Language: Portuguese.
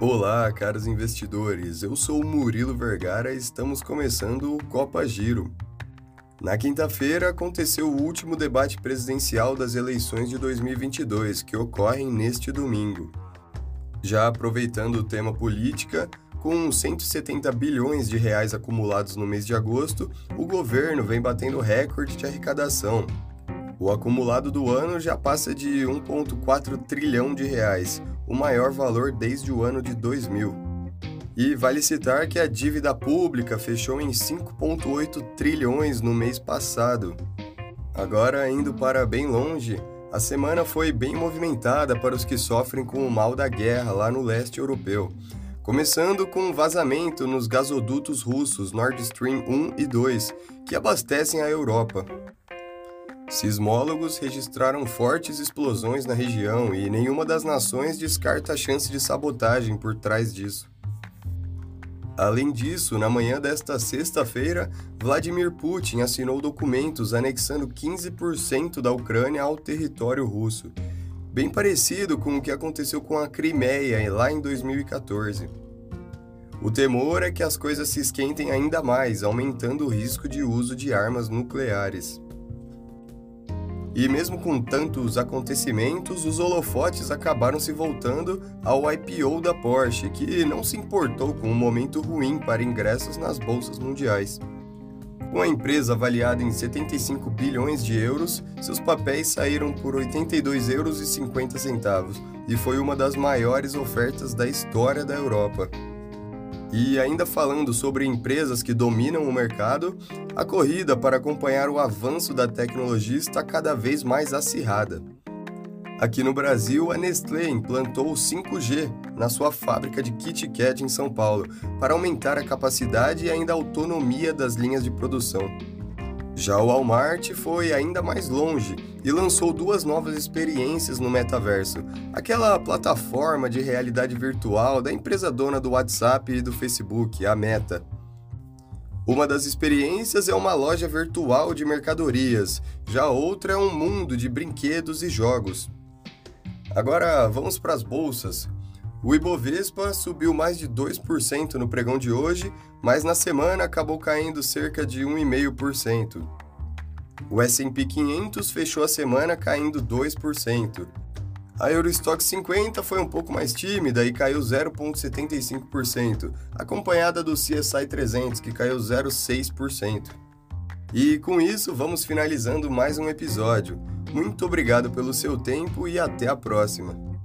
Olá, caros investidores. Eu sou o Murilo Vergara e estamos começando o Copa Giro. Na quinta-feira aconteceu o último debate presidencial das eleições de 2022, que ocorrem neste domingo. Já aproveitando o tema política, com 170 bilhões de reais acumulados no mês de agosto, o governo vem batendo recorde de arrecadação. O acumulado do ano já passa de 1,4 trilhão de reais, o maior valor desde o ano de 2000. E vale citar que a dívida pública fechou em 5,8 trilhões no mês passado. Agora, indo para bem longe, a semana foi bem movimentada para os que sofrem com o mal da guerra lá no leste europeu, começando com um vazamento nos gasodutos russos Nord Stream 1 e 2, que abastecem a Europa. Sismólogos registraram fortes explosões na região e nenhuma das nações descarta a chance de sabotagem por trás disso. Além disso, na manhã desta sexta-feira, Vladimir Putin assinou documentos anexando 15% da Ucrânia ao território russo, bem parecido com o que aconteceu com a Crimeia lá em 2014. O temor é que as coisas se esquentem ainda mais, aumentando o risco de uso de armas nucleares. E mesmo com tantos acontecimentos, os holofotes acabaram se voltando ao IPO da Porsche, que não se importou com um momento ruim para ingressos nas bolsas mundiais. Com a empresa avaliada em 75 bilhões de euros, seus papéis saíram por 82,50 euros e foi uma das maiores ofertas da história da Europa. E ainda falando sobre empresas que dominam o mercado, a corrida para acompanhar o avanço da tecnologia está cada vez mais acirrada. Aqui no Brasil, a Nestlé implantou o 5G na sua fábrica de Kit Kat em São Paulo, para aumentar a capacidade e ainda a autonomia das linhas de produção. Já o Walmart foi ainda mais longe e lançou duas novas experiências no metaverso, aquela plataforma de realidade virtual da empresa dona do WhatsApp e do Facebook, a Meta. Uma das experiências é uma loja virtual de mercadorias, já outra é um mundo de brinquedos e jogos. Agora vamos para as bolsas. O Ibovespa subiu mais de 2% no pregão de hoje, mas na semana acabou caindo cerca de 1,5%. O S&P 500 fechou a semana caindo 2%. A Eurostock 50 foi um pouco mais tímida e caiu 0,75%, acompanhada do CSI 300, que caiu 0,6%. E com isso, vamos finalizando mais um episódio. Muito obrigado pelo seu tempo e até a próxima!